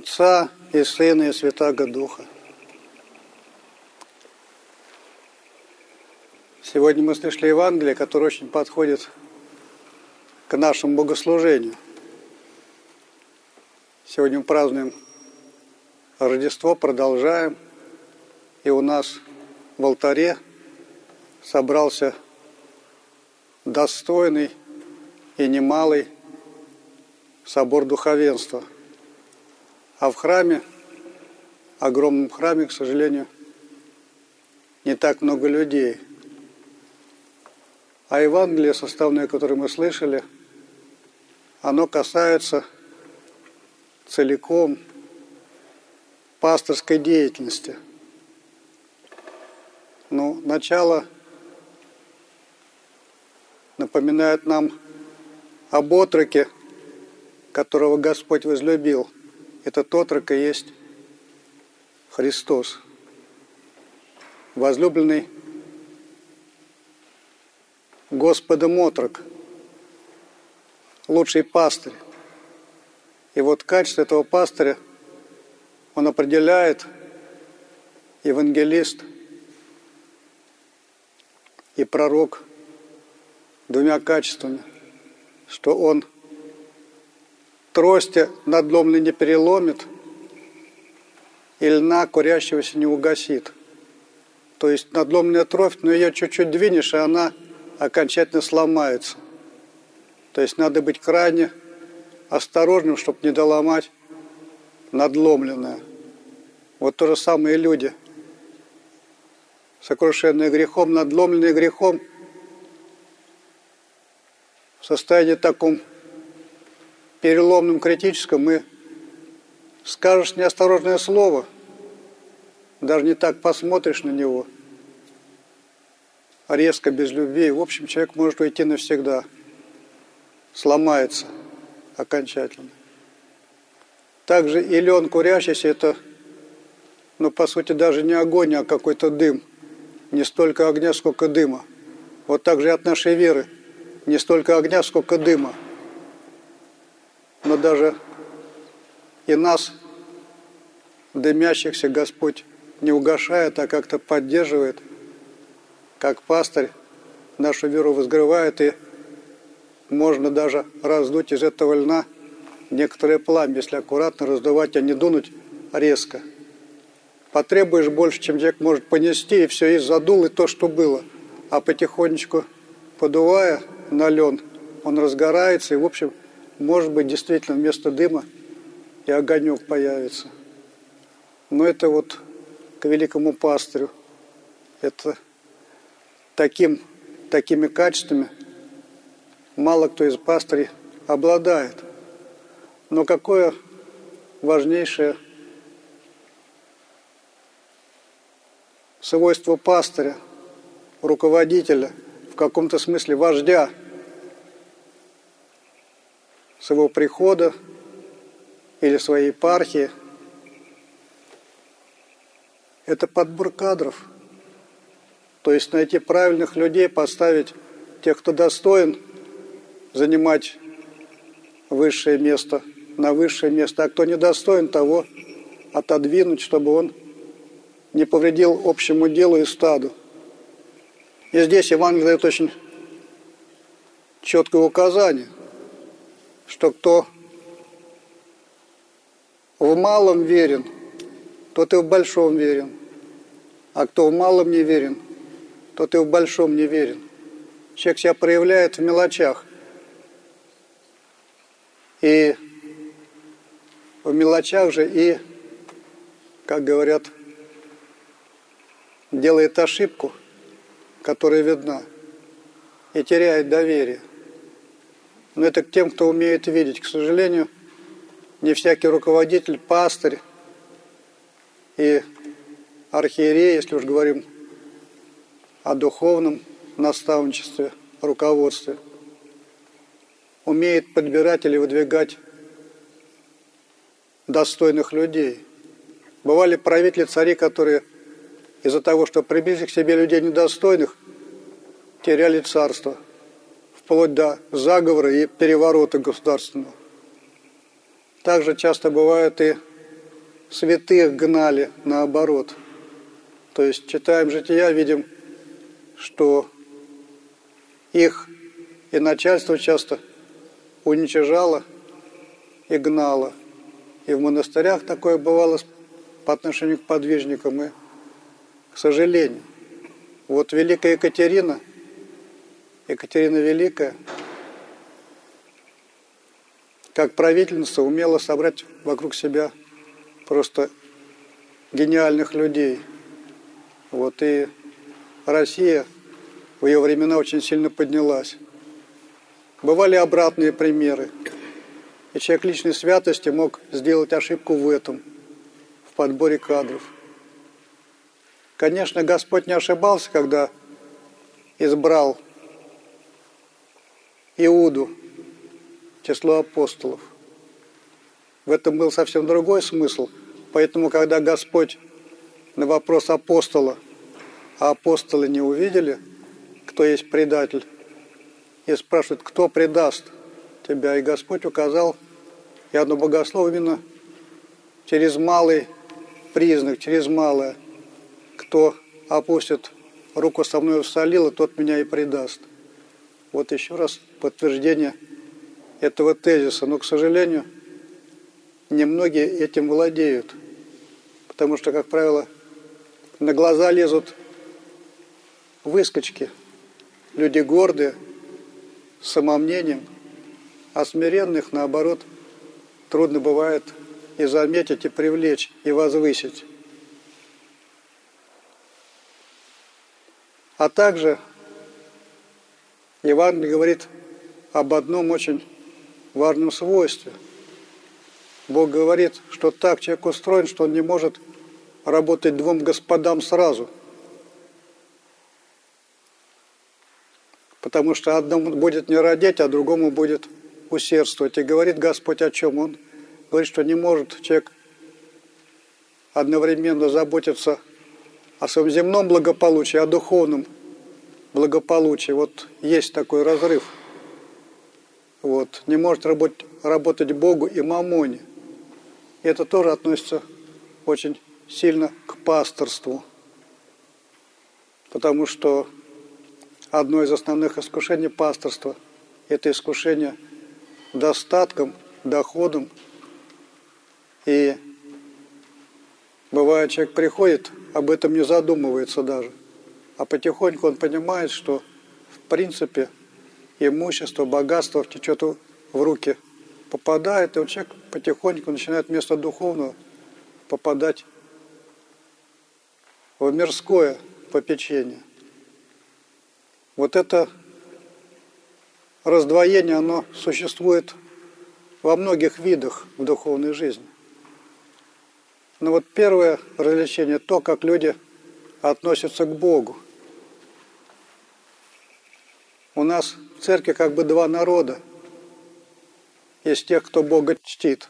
Отца и Сына и Святаго Духа. Сегодня мы слышали Евангелие, которое очень подходит к нашему богослужению. Сегодня мы празднуем Рождество, продолжаем. И у нас в алтаре собрался достойный и немалый собор духовенства – а в храме, огромном храме, к сожалению, не так много людей. А Евангелие, составное, которое мы слышали, оно касается целиком пасторской деятельности. Ну, начало напоминает нам об отроке, которого Господь возлюбил – этот отрок и есть Христос, возлюбленный Господом отрок, лучший пастырь. И вот качество этого пастыря он определяет евангелист и пророк двумя качествами, что он – трости надломный не переломит, и льна курящегося не угасит. То есть надломленная тровь, но ее чуть-чуть двинешь, и она окончательно сломается. То есть надо быть крайне осторожным, чтобы не доломать надломленное. Вот то же самое и люди. Сокрушенные грехом, надломленные грехом, в состоянии таком переломном критическом мы скажешь неосторожное слово, даже не так посмотришь на него, а резко, без любви. В общем, человек может уйти навсегда, сломается окончательно. Также и лен курящийся – это, ну, по сути, даже не огонь, а какой-то дым. Не столько огня, сколько дыма. Вот так же и от нашей веры. Не столько огня, сколько дыма – но даже и нас, дымящихся, Господь не угошает, а как-то поддерживает, как пастырь нашу веру возгревает, и можно даже раздуть из этого льна некоторое пламя, если аккуратно раздувать, а не дунуть резко. Потребуешь больше, чем человек может понести, и все, и задул, и то, что было. А потихонечку подувая на лен, он разгорается, и, в общем, может быть, действительно вместо дыма и огонек появится. Но это вот к великому пастырю. Это таким, такими качествами мало кто из пастырей обладает. Но какое важнейшее свойство пастыря, руководителя, в каком-то смысле вождя – своего прихода или своей епархии. Это подбор кадров. То есть найти правильных людей, поставить тех, кто достоин занимать высшее место, на высшее место, а кто недостоин, того отодвинуть, чтобы он не повредил общему делу и стаду. И здесь Евангелие дает очень четкое указание – что кто в малом верен, тот и в большом верен. А кто в малом не верен, тот и в большом не верен. Человек себя проявляет в мелочах. И в мелочах же и, как говорят, делает ошибку, которая видна, и теряет доверие. Но это к тем, кто умеет видеть. К сожалению, не всякий руководитель, пастырь и архиерей, если уж говорим о духовном наставничестве, руководстве, умеет подбирать или выдвигать достойных людей. Бывали правители, цари, которые из-за того, что приблизили к себе людей недостойных, теряли царство – вплоть до заговора и переворота государственного. Также часто бывает и святых гнали наоборот. То есть читаем жития, видим, что их и начальство часто уничижало и гнало. И в монастырях такое бывало по отношению к подвижникам. И, к сожалению, вот Великая Екатерина, Екатерина Великая, как правительница умела собрать вокруг себя просто гениальных людей. Вот и Россия в ее времена очень сильно поднялась. Бывали обратные примеры. И человек личной святости мог сделать ошибку в этом, в подборе кадров. Конечно, Господь не ошибался, когда избрал Иуду, число апостолов. В этом был совсем другой смысл. Поэтому, когда Господь на вопрос апостола, а апостолы не увидели, кто есть предатель, и спрашивает, кто предаст тебя. И Господь указал, и одно богословие именно через малый признак, через малое, кто опустит руку со мной в солило, тот меня и предаст. Вот еще раз подтверждение этого тезиса. Но, к сожалению, немногие этим владеют. Потому что, как правило, на глаза лезут выскочки. Люди гордые, с самомнением, а смиренных, наоборот, трудно бывает и заметить, и привлечь, и возвысить. А также Евангелие говорит об одном очень важном свойстве. Бог говорит, что так человек устроен, что он не может работать двум господам сразу – потому что одному будет не родить, а другому будет усердствовать. И говорит Господь о чем? Он говорит, что не может человек одновременно заботиться о своем земном благополучии, о духовном благополучии. Вот есть такой разрыв. Вот. Не может работать, работать Богу и мамоне. И это тоже относится очень сильно к пасторству. Потому что одно из основных искушений пасторства. Это искушение достатком, доходом. И бывает, человек приходит, об этом не задумывается даже. А потихоньку он понимает, что в принципе имущество, богатство течет в руки, попадает, и он человек потихоньку начинает вместо духовного попадать в мирское попечение. Вот это раздвоение, оно существует во многих видах в духовной жизни. Но вот первое развлечение – то, как люди относятся к Богу. У нас в церкви как бы два народа. Есть тех, кто Бога чтит.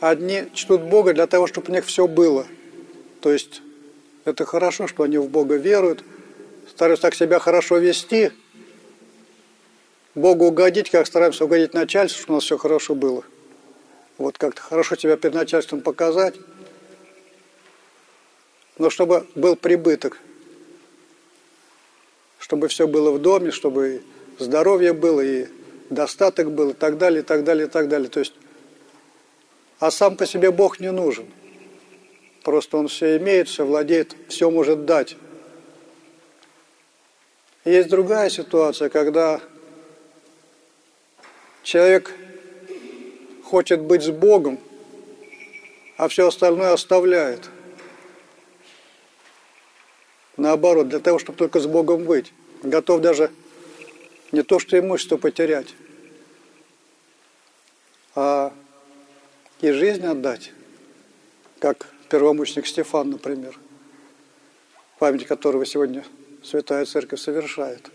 Одни чтут Бога для того, чтобы у них все было. То есть это хорошо, что они в Бога веруют, стараются так себя хорошо вести, Богу угодить, как стараемся угодить начальству, чтобы у нас все хорошо было. Вот как-то хорошо себя перед начальством показать, но чтобы был прибыток, чтобы все было в доме, чтобы здоровье было, и достаток был, и так далее, и так далее, и так далее. То есть, а сам по себе Бог не нужен. Просто он все имеет, все владеет, все может дать. Есть другая ситуация, когда человек хочет быть с Богом, а все остальное оставляет. Наоборот, для того, чтобы только с Богом быть. Готов даже не то, что имущество потерять, а и жизнь отдать, как первомученик Стефан, например, память которого сегодня Святая Церковь совершает.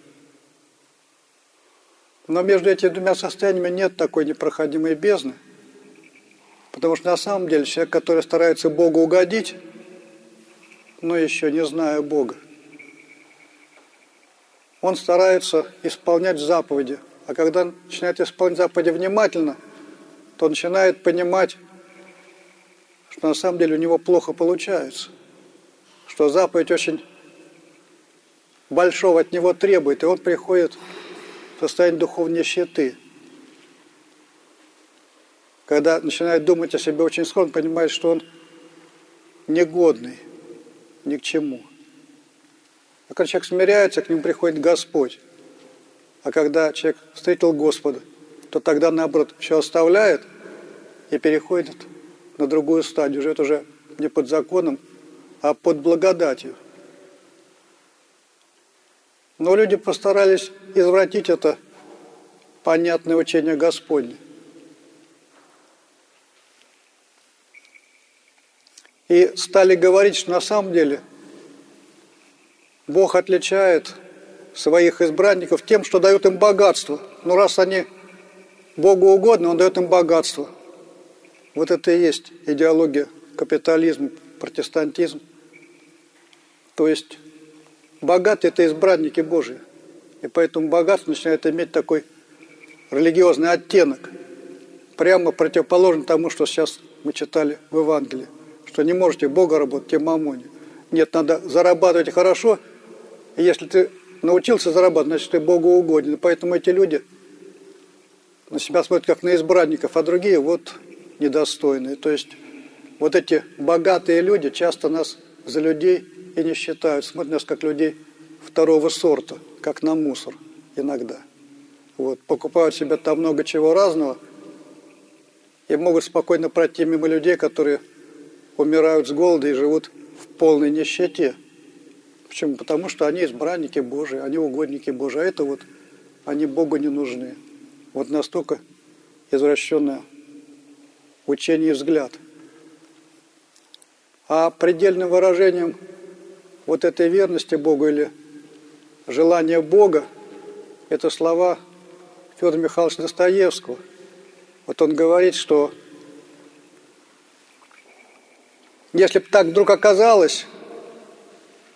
Но между этими двумя состояниями нет такой непроходимой бездны, потому что на самом деле человек, который старается Богу угодить, но еще не зная Бога, он старается исполнять заповеди, а когда начинает исполнять заповеди внимательно, то начинает понимать что на самом деле у него плохо получается, что заповедь очень большого от него требует, и он приходит в состояние духовной нищеты. Когда начинает думать о себе очень скоро, он понимает, что он негодный ни к чему. А когда человек смиряется, к нему приходит Господь. А когда человек встретил Господа, то тогда, наоборот, все оставляет и переходит на другую стадию, живет уже не под законом, а под благодатью. Но люди постарались извратить это понятное учение Господне. И стали говорить, что на самом деле Бог отличает своих избранников тем, что дает им богатство. Но раз они Богу угодны, Он дает им богатство. Вот это и есть идеология капитализм, протестантизм. То есть богатые – это избранники Божии. И поэтому богатство начинает иметь такой религиозный оттенок, прямо противоположный тому, что сейчас мы читали в Евангелии, что не можете Бога работать, и мамоне. Нет, надо зарабатывать хорошо, если ты научился зарабатывать, значит, ты Богу угоден. Поэтому эти люди на себя смотрят как на избранников, а другие вот недостойные. То есть вот эти богатые люди часто нас за людей и не считают, смотрят нас как людей второго сорта, как на мусор иногда. Вот, покупают себе там много чего разного и могут спокойно пройти мимо людей, которые умирают с голода и живут в полной нищете. Почему? Потому что они избранники Божии, они угодники Божии, а это вот они Богу не нужны. Вот настолько извращенное учение и взгляд. А предельным выражением вот этой верности Богу или желания Бога – это слова Федора Михайловича Достоевского. Вот он говорит, что если бы так вдруг оказалось,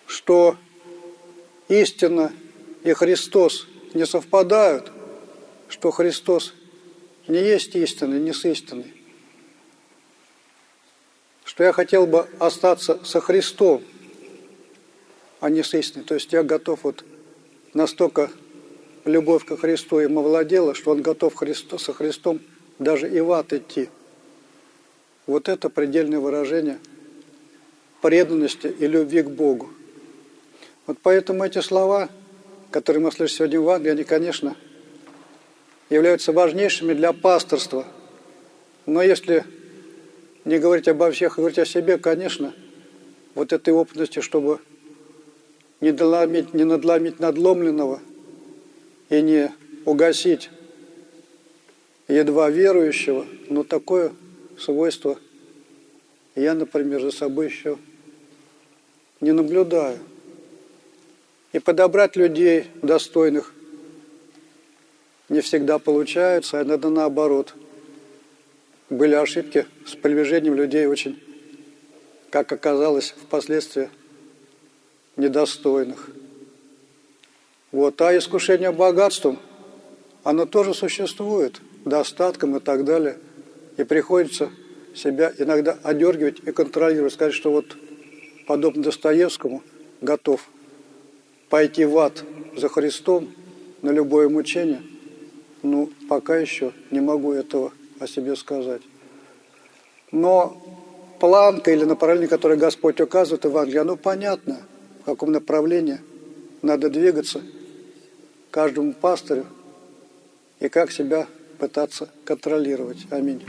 что истина и Христос не совпадают, что Христос не есть истинный, не с истиной, что я хотел бы остаться со Христом, а не с истиной. То есть я готов вот настолько любовь ко Христу ему владела, что он готов Христу, со Христом даже и в ад идти. Вот это предельное выражение преданности и любви к Богу. Вот поэтому эти слова, которые мы слышим сегодня в Англии, они, конечно, являются важнейшими для пасторства. Но если не говорить обо всех, а говорить о себе, конечно, вот этой опытности, чтобы не, доломить, не надломить надломленного и не угасить едва верующего, но такое свойство я, например, за собой еще не наблюдаю. И подобрать людей достойных не всегда получается, а иногда наоборот. Были ошибки с продвижением людей очень, как оказалось впоследствии, недостойных. Вот. А искушение богатством, оно тоже существует, достатком и так далее. И приходится себя иногда одергивать и контролировать, сказать, что вот подобно Достоевскому готов пойти в ад за Христом на любое мучение, ну, пока еще не могу этого о себе сказать. Но планка или направление, которое Господь указывает в Евангелии, оно понятно, в каком направлении надо двигаться каждому пастырю и как себя пытаться контролировать. Аминь.